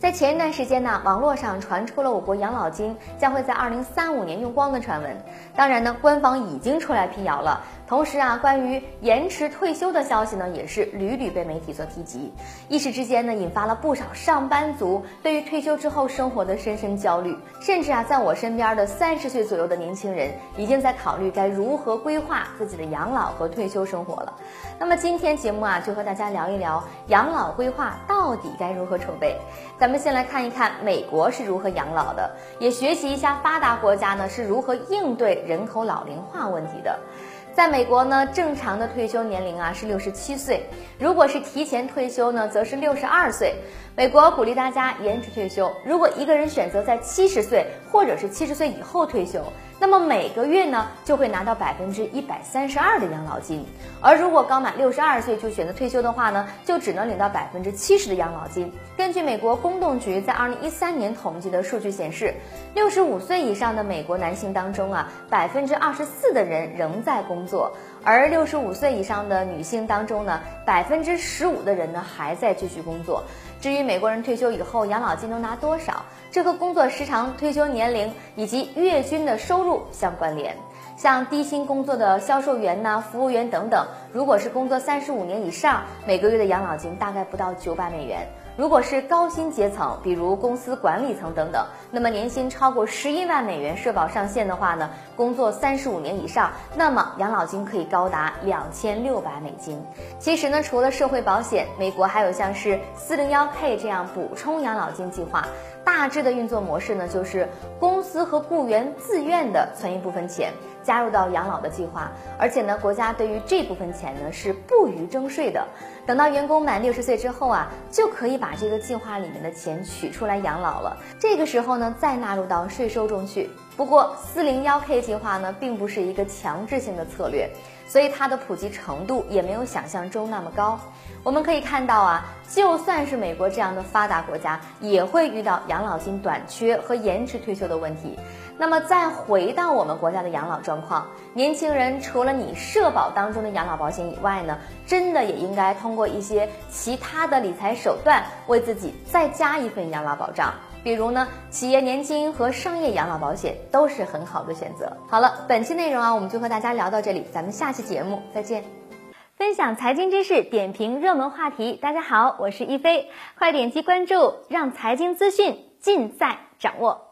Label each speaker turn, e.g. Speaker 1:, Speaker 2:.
Speaker 1: 在前一段时间呢，网络上传出了我国养老金将会在二零三五年用光的传闻。当然呢，官方已经出来辟谣了。同时啊，关于延迟退休的消息呢，也是屡屡被媒体所提及，一时之间呢，引发了不少上班族对于退休之后生活的深深焦虑。甚至啊，在我身边的三十岁左右的年轻人，已经在考虑该如何规划自己的养老和退休生活了。那么今天节目啊，就和大家聊一聊养老规划到底该如何筹备。咱们先来看一看美国是如何养老的，也学习一下发达国家呢是如何应对人口老龄化问题的。在美国呢，正常的退休年龄啊是六十七岁，如果是提前退休呢，则是六十二岁。美国鼓励大家延迟退休，如果一个人选择在七十岁或者是七十岁以后退休。那么每个月呢，就会拿到百分之一百三十二的养老金，而如果刚满六十二岁就选择退休的话呢，就只能领到百分之七十的养老金。根据美国公动局在二零一三年统计的数据显示，六十五岁以上的美国男性当中啊，百分之二十四的人仍在工作，而六十五岁以上的女性当中呢，百分之十五的人呢还在继续工作。至于美国人退休以后养老金能拿多少，这和工作时长、退休年龄以及月均的收入相关联。像低薪工作的销售员呐、服务员等等，如果是工作三十五年以上，每个月的养老金大概不到九百美元。如果是高薪阶层，比如公司管理层等等，那么年薪超过十一万美元社保上限的话呢，工作三十五年以上，那么养老金可以高达两千六百美金。其实呢，除了社会保险，美国还有像是四零幺 K 这样补充养老金计划。大致的运作模式呢，就是公司和雇员自愿的存一部分钱，加入到养老的计划，而且呢，国家对于这部分钱呢是不予征税的。等到员工满六十岁之后啊，就可以把这个计划里面的钱取出来养老了。这个时候呢，再纳入到税收中去。不过，四零幺 K 计划呢，并不是一个强制性的策略，所以它的普及程度也没有想象中那么高。我们可以看到啊，就算是美国这样的发达国家，也会遇到养老金短缺和延迟退休的问题。那么再回到我们国家的养老中状况，年轻人除了你社保当中的养老保险以外呢，真的也应该通过一些其他的理财手段，为自己再加一份养老保障。比如呢，企业年金和商业养老保险都是很好的选择。好了，本期内容啊，我们就和大家聊到这里，咱们下期节目再见。分享财经知识，点评热门话题。大家好，我是一飞，快点击关注，让财经资讯尽在掌握。